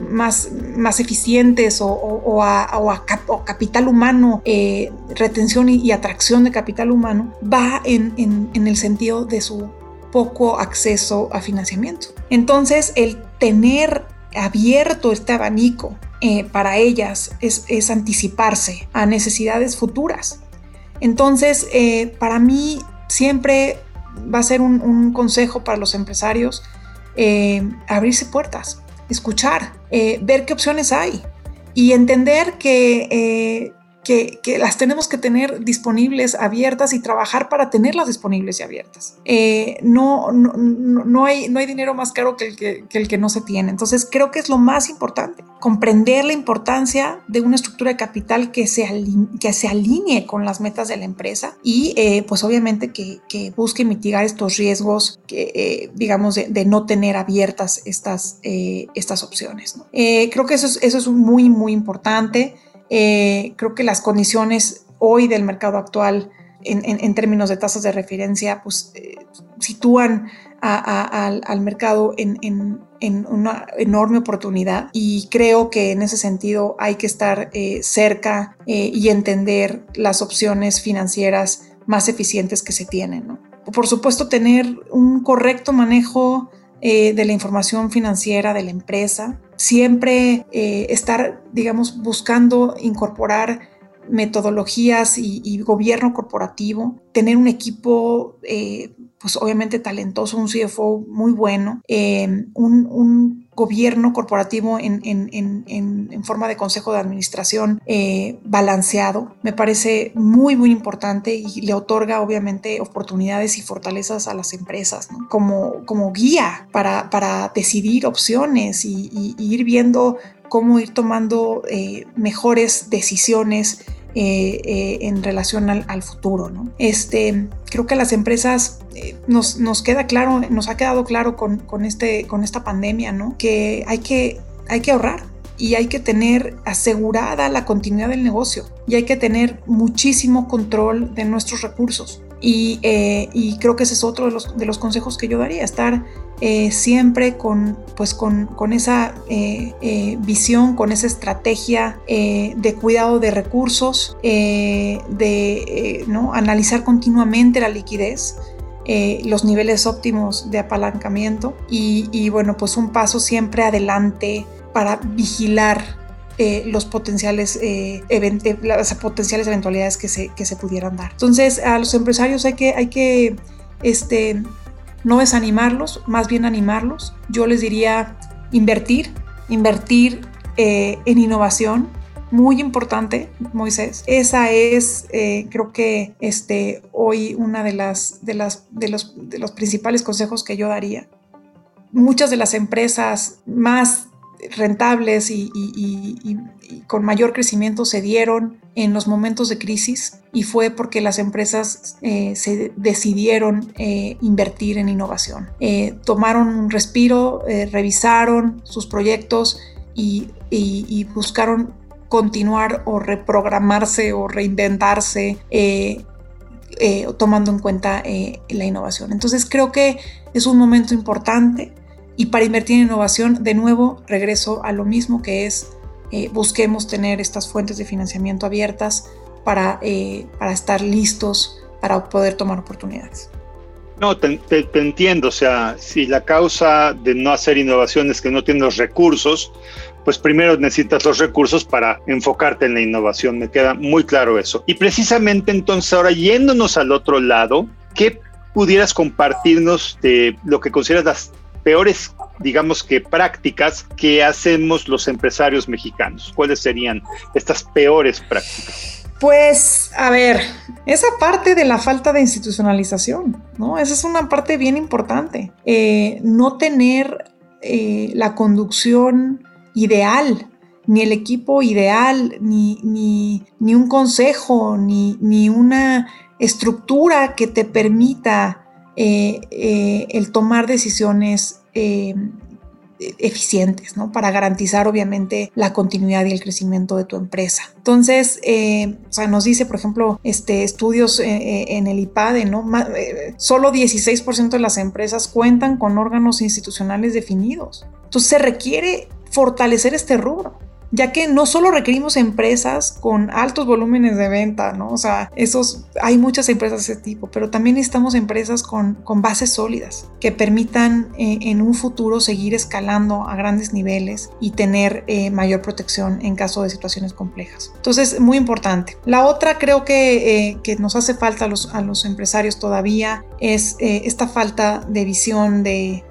más, más eficientes o, a, capital humano, eh, retención y, atracción de capital humano, va en, el sentido de su poco acceso a financiamiento. Entonces, el tener abierto este abanico eh, para ellas es, anticiparse a necesidades futuras. Entonces, eh, para mí siempre va a ser un, consejo para los empresarios abrirse puertas escuchar, eh, ver qué opciones hay y entender que eh, que, las tenemos que tener disponibles, abiertas y trabajar para tenerlas disponibles y abiertas. Eh, no, no, no, hay, no hay dinero más caro que el que, el que no se tiene. Entonces creo que es lo más importante, comprender la importancia de una estructura de capital que se, que se alinee con las metas de la empresa y eh, pues obviamente que, que, busque mitigar estos riesgos, que, eh, digamos, de, no tener abiertas estas, estas opciones. creo que eso es, eso es muy, muy importante. Eh, creo que las condiciones hoy del mercado actual en, términos de tasas de referencia, pues eh, sitúan al, mercado en, una enorme oportunidad y creo que en ese sentido hay que estar eh, cerca y entender las opciones financieras más eficientes que se tienen. Por supuesto, tener un correcto manejo de la información financiera de la empresa, siempre eh, estar, digamos, buscando incorporar metodologías y, gobierno corporativo, tener un equipo, eh, pues obviamente talentoso, un CFO muy bueno, eh, un, gobierno corporativo en, forma de consejo de administración balanceado, me parece muy, muy importante y le otorga obviamente oportunidades y fortalezas a las empresas como, como guía para, para decidir opciones y, ir viendo cómo ir tomando mejores decisiones eh, eh, en relación al, futuro. ¿no? Este, creo que las empresas eh, nos, nos, queda claro, nos ha quedado claro con, con, este, con esta pandemia, ¿no? que hay que, hay que ahorrar y hay que tener asegurada la continuidad del negocio y hay que tener muchísimo control de nuestros recursos. Y, y, creo que ese es otro de los, de los consejos que yo daría, estar siempre con, pues con, con esa visión, con esa estrategia de cuidado de recursos, de ¿no? analizar continuamente la liquidez. los niveles óptimos de apalancamiento y, y, bueno, pues un paso siempre adelante para vigilar eh, los potenciales, eh, eh, las potenciales eventualidades que se, que se pudieran dar. Entonces, a los empresarios hay que, hay que este, no desanimarlos, más bien animarlos. Yo les diría invertir, invertir en innovación, muy importante, Moisés. Esa es, creo que este, hoy una de las, de las de los, de los principales consejos que yo daría. Muchas de las empresas más rentables y, con mayor crecimiento se dieron en los momentos de crisis y fue porque las empresas eh, se decidieron eh, invertir en innovación. Eh, tomaron un respiro, revisaron sus proyectos y, buscaron continuar o reprogramarse o reinventarse. tomando en cuenta la innovación. Entonces creo que es un momento importante y para invertir en innovación, de nuevo, regreso a lo mismo que es, eh, busquemos tener estas fuentes de financiamiento abiertas para, eh, para estar listos para poder tomar oportunidades. No, te, entiendo, o sea, si la causa de no hacer innovación es que no tienes recursos, pues primero necesitas los recursos para enfocarte en la innovación, me queda muy claro eso. Y precisamente entonces ahora yéndonos al otro lado, ¿qué pudieras compartirnos de lo que consideras las peores, digamos que prácticas que hacemos los empresarios mexicanos? ¿Cuáles serían estas peores prácticas? Pues, a ver, esa parte de la falta de institucionalización, ¿no? Esa es una parte bien importante. Eh, no tener eh, la conducción ideal, ni el equipo ideal, ni, ni, un consejo, ni, ni, una estructura que te permita eh, el tomar decisiones eh, eficientes, ¿no? Para garantizar obviamente la continuidad y el crecimiento de tu empresa. Entonces, eh, o sea, nos dice, por ejemplo, este, estudios eh, en el IPADE, ¿no? solo 16% de las empresas cuentan con órganos institucionales definidos. Entonces, se requiere fortalecer este rubro ya que no solo requerimos empresas con altos volúmenes de venta, ¿no? O sea, esos, hay muchas empresas de ese tipo, pero también necesitamos empresas con, con bases sólidas que permitan eh, en un futuro seguir escalando a grandes niveles y tener eh, mayor protección en caso de situaciones complejas. Entonces, muy importante. La otra creo que, eh, que nos hace falta a los, a los empresarios todavía es esta falta de visión de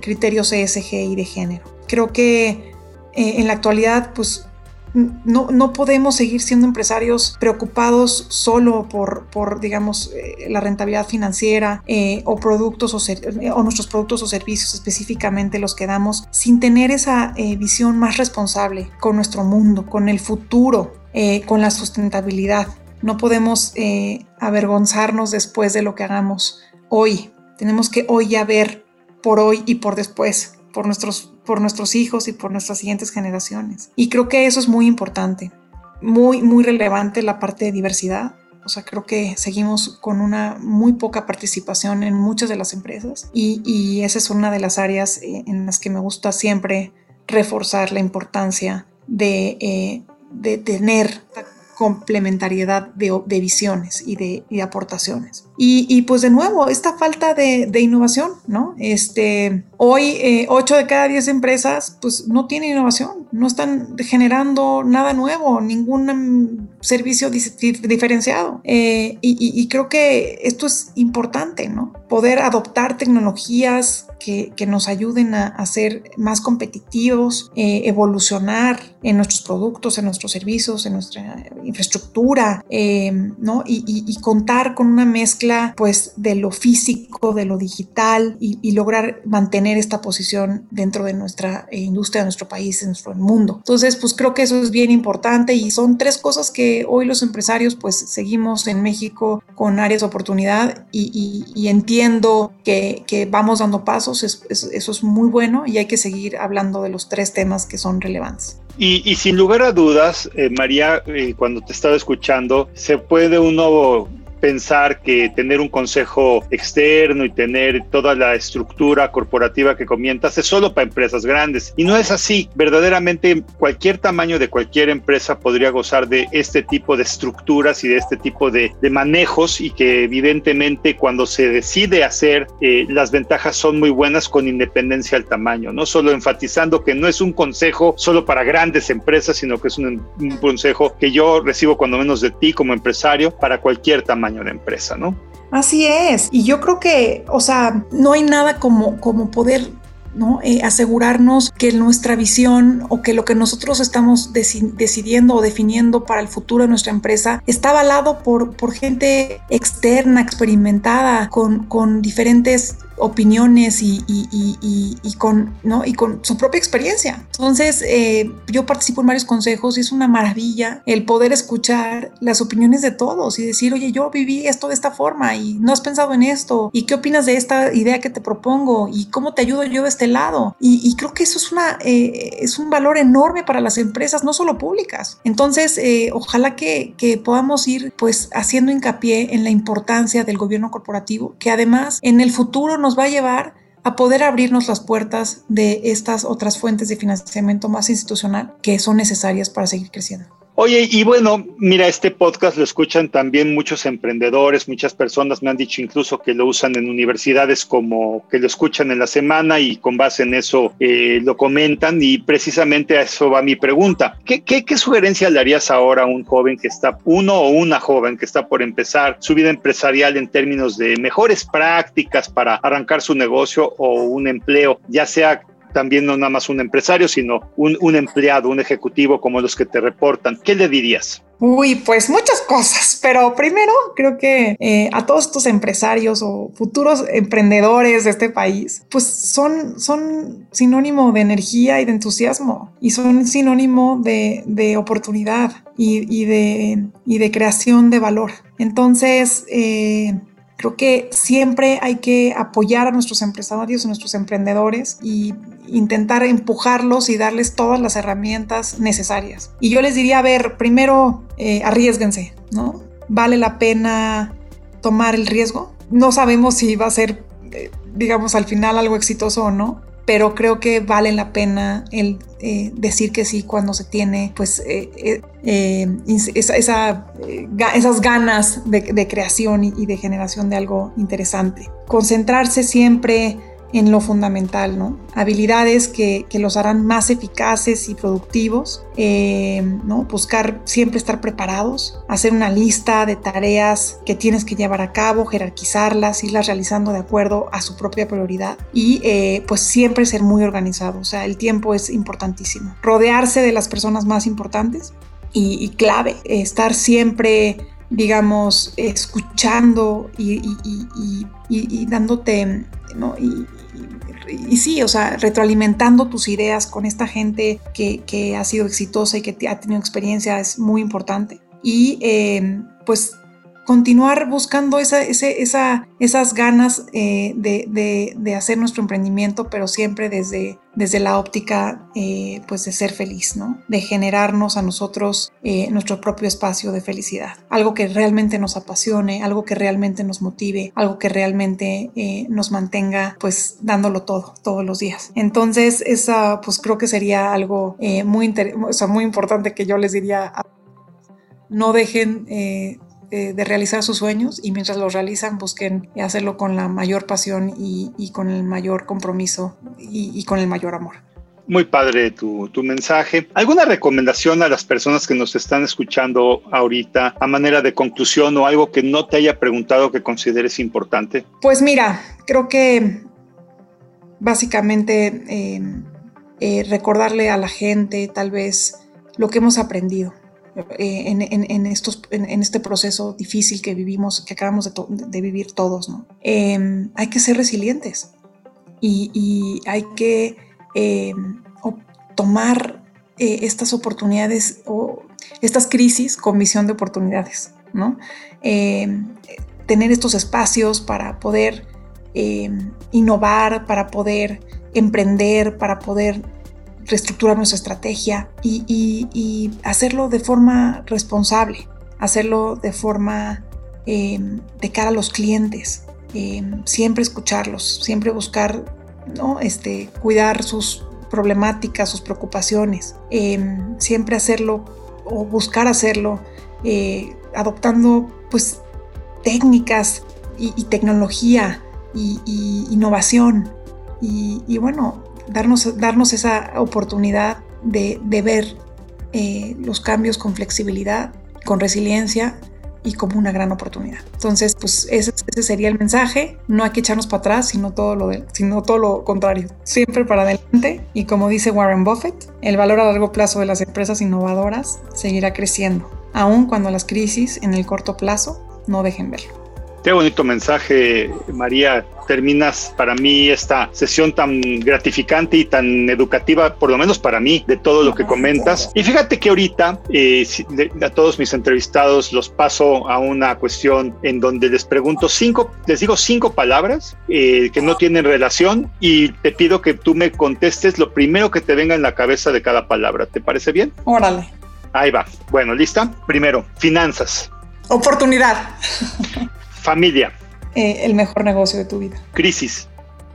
criterios ESG y de género. Creo que eh, en la actualidad, pues no, no, podemos seguir siendo empresarios preocupados solo por, por digamos, eh, la rentabilidad financiera eh, o productos o, o, nuestros productos o servicios, específicamente los que damos, sin tener esa visión más responsable con nuestro mundo, con el futuro, con la sustentabilidad. No podemos avergonzarnos después de lo que hagamos hoy. Tenemos que hoy ya ver por hoy y por después, por nuestros por nuestros hijos y por nuestras siguientes generaciones. Y creo que eso es muy importante, muy, muy relevante la parte de diversidad. O sea, creo que seguimos con una muy poca participación en muchas de las empresas y, esa es una de las áreas eh, en las que me gusta siempre reforzar la importancia de, eh, de tener complementariedad de, visiones y de, aportaciones. Y, pues de nuevo, esta falta de, innovación, ¿no? Este, hoy 8 eh, de cada 10 empresas pues no tienen innovación, no están generando nada nuevo, ningún mm, servicio diferenciado. Eh, y, creo que esto es importante, ¿no? Poder adoptar tecnologías que, nos ayuden a, ser más competitivos, eh, evolucionar en nuestros productos, en nuestros servicios, en nuestra infraestructura, eh, ¿no? Y, contar con una mezcla, pues, de lo físico, de lo digital y, lograr mantener esta posición dentro de nuestra eh, industria, de nuestro país, de nuestro mundo. Entonces, pues, creo que eso es bien importante y son tres cosas que hoy los empresarios, pues, seguimos en México con áreas de oportunidad y, entiendo que, vamos dando pasos eso es muy bueno y hay que seguir hablando de los tres temas que son relevantes. Y, sin lugar a dudas, eh, María, eh, cuando te estaba escuchando, se puede uno pensar que tener un consejo externo y tener toda la estructura corporativa que comienzas es solo para empresas grandes. Y no es así. Verdaderamente cualquier tamaño de cualquier empresa podría gozar de este tipo de estructuras y de este tipo de, manejos y que evidentemente cuando se decide hacer eh, las ventajas son muy buenas con independencia al tamaño, no solo enfatizando que no es un consejo solo para grandes empresas, sino que es un, un consejo que yo recibo cuando menos de ti como empresario para cualquier tamaño de empresa, ¿no? Así es. Y yo creo que, o sea, no hay nada como, como poder ¿no? Eh, asegurarnos que nuestra visión o que lo que nosotros estamos decidiendo o definiendo para el futuro de nuestra empresa está avalado por, por gente externa, experimentada, con, con diferentes opiniones y, con, ¿no? y con su propia experiencia. Entonces, eh, yo participo en varios consejos y es una maravilla el poder escuchar las opiniones de todos y decir, oye, yo viví esto de esta forma y no has pensado en esto y qué opinas de esta idea que te propongo y cómo te ayudo yo de este lado. Y, creo que eso es, una, eh, es un valor enorme para las empresas, no solo públicas. Entonces, eh, ojalá que, que podamos ir pues haciendo hincapié en la importancia del gobierno corporativo, que además en el futuro nos nos va a llevar a poder abrirnos las puertas de estas otras fuentes de financiamiento más institucional que son necesarias para seguir creciendo. Oye, y bueno, mira, este podcast lo escuchan también muchos emprendedores, muchas personas me han dicho incluso que lo usan en universidades como que lo escuchan en la semana y con base en eso eh, lo comentan y precisamente a eso va mi pregunta. ¿Qué, ¿Qué, qué, sugerencia le harías ahora a un joven que está, uno o una joven que está por empezar su vida empresarial en términos de mejores prácticas para arrancar su negocio o un empleo, ya sea también no nada más un empresario, sino un, empleado, un ejecutivo como los que te reportan. ¿Qué le dirías? Uy, pues muchas cosas, pero primero creo que eh, a todos estos empresarios o futuros emprendedores de este país, pues son, son sinónimo de energía y de entusiasmo y son sinónimo de, oportunidad y, de, y de creación de valor. Entonces, eh, Creo que siempre hay que apoyar a nuestros empresarios, a nuestros emprendedores y intentar empujarlos y darles todas las herramientas necesarias. Y yo les diría, a ver, primero eh, arriesguense, ¿no? Vale la pena tomar el riesgo. No sabemos si va a ser, eh, digamos, al final algo exitoso o no, pero creo que vale la pena el eh, decir que sí cuando se tiene pues eh, eh, esas ganas de, creación y, de generación de algo interesante. Concentrarse siempre en lo fundamental, ¿no? Habilidades que, los harán más eficaces y productivos, eh, ¿no? Buscar siempre estar preparados, hacer una lista de tareas que tienes que llevar a cabo, jerarquizarlas, irlas realizando de acuerdo a su propia prioridad y eh, pues siempre ser muy organizado, o sea, el tiempo es importantísimo. Rodearse de las personas más importantes y, clave, estar siempre digamos, escuchando y, y dándote, ¿no? y, y sí, o sea, retroalimentando tus ideas con esta gente que, ha sido exitosa y que ha tenido experiencia es muy importante. Y eh, pues continuar buscando esa, esas ganas eh, de, hacer nuestro emprendimiento, pero siempre desde, desde la óptica eh, pues de ser feliz, ¿no? de generarnos a nosotros eh, nuestro propio espacio de felicidad, algo que realmente nos apasione, algo que realmente nos motive, algo que realmente nos mantenga pues dándolo todo, todos los días. Entonces, esa pues creo que sería algo muy, muy importante que yo les diría. No dejen de realizar sus sueños y mientras los realizan busquen hacerlo con la mayor pasión y, con el mayor compromiso y, con el mayor amor. Muy padre tu, tu, mensaje. ¿Alguna recomendación a las personas que nos están escuchando ahorita a manera de conclusión o algo que no te haya preguntado que consideres importante? Pues mira, creo que básicamente eh, eh, recordarle a la gente tal vez lo que hemos aprendido eh, en, estos, en, este proceso difícil que vivimos, que acabamos de, vivir todos, ¿no? Em, hay que ser resilientes y, hay que em, tomar eh, estas oportunidades o estas crisis con visión de oportunidades, ¿no? Em, tener estos espacios para poder innovar, para poder emprender, para poder reestructurar nuestra estrategia y, hacerlo de forma responsable, hacerlo de forma em, de cara a los clientes. Em, siempre escucharlos, siempre buscar, ¿no? Este, cuidar sus problemáticas, sus preocupaciones, em, siempre hacerlo o buscar hacerlo, eh, adoptando pues técnicas y, tecnología y, innovación y, bueno, darnos, darnos esa oportunidad de, ver eh, los cambios con flexibilidad, con resiliencia y como una gran oportunidad. Entonces, pues ese, sería el mensaje. No hay que echarnos para atrás, sino todo, lo sino todo lo contrario. Siempre para adelante. Y como dice Warren Buffett, el valor a largo plazo de las empresas innovadoras seguirá creciendo, aun cuando las crisis en el corto plazo no dejen verlo. Qué bonito mensaje, María. Terminas para mí esta sesión tan gratificante y tan educativa, por lo menos para mí, de todo lo que comentas. Y fíjate que ahorita eh, a todos mis entrevistados los paso a una cuestión en donde les pregunto cinco, les digo cinco palabras eh, que no tienen relación y te pido que tú me contestes lo primero que te venga en la cabeza de cada palabra. ¿Te parece bien? Órale. Ahí va. Bueno, ¿lista? Primero, finanzas. Oportunidad. Familia. Eh, el mejor negocio de tu vida. Crisis.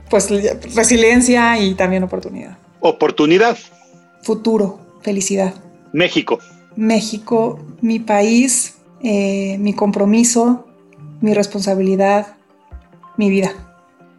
Pues resiliencia y también oportunidad. Oportunidad. Futuro, felicidad. México. México, mi país, eh, mi compromiso, mi responsabilidad, mi vida.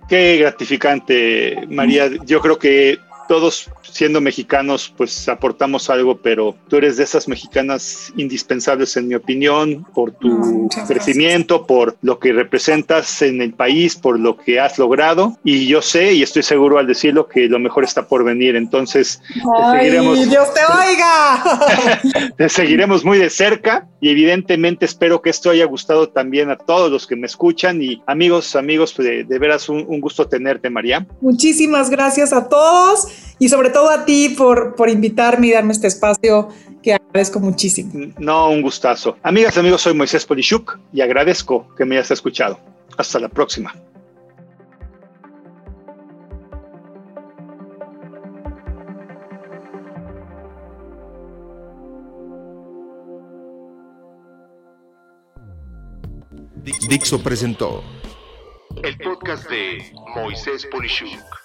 Qué gratificante, María. Yo creo que todos siendo mexicanos, pues aportamos algo, pero tú eres de esas mexicanas indispensables, en mi opinión, por tu crecimiento, por lo que representas en el país, por lo que has logrado. Y yo sé y estoy seguro al decirlo que lo mejor está por venir. Entonces, te seguiremos. ¡Dios te oiga! *laughs* te seguiremos muy de cerca y evidentemente espero que esto haya gustado también a todos los que me escuchan y amigos, amigos, de, de veras un, un gusto tenerte, María. Muchísimas gracias a todos y sobre todo a ti por, por invitarme y darme este espacio que agradezco muchísimo. No, un gustazo. Amigas, amigos, soy Moisés Polishuk y agradezco que me hayas escuchado. Hasta la próxima. Dixo presentó el podcast de Moisés Polishuk.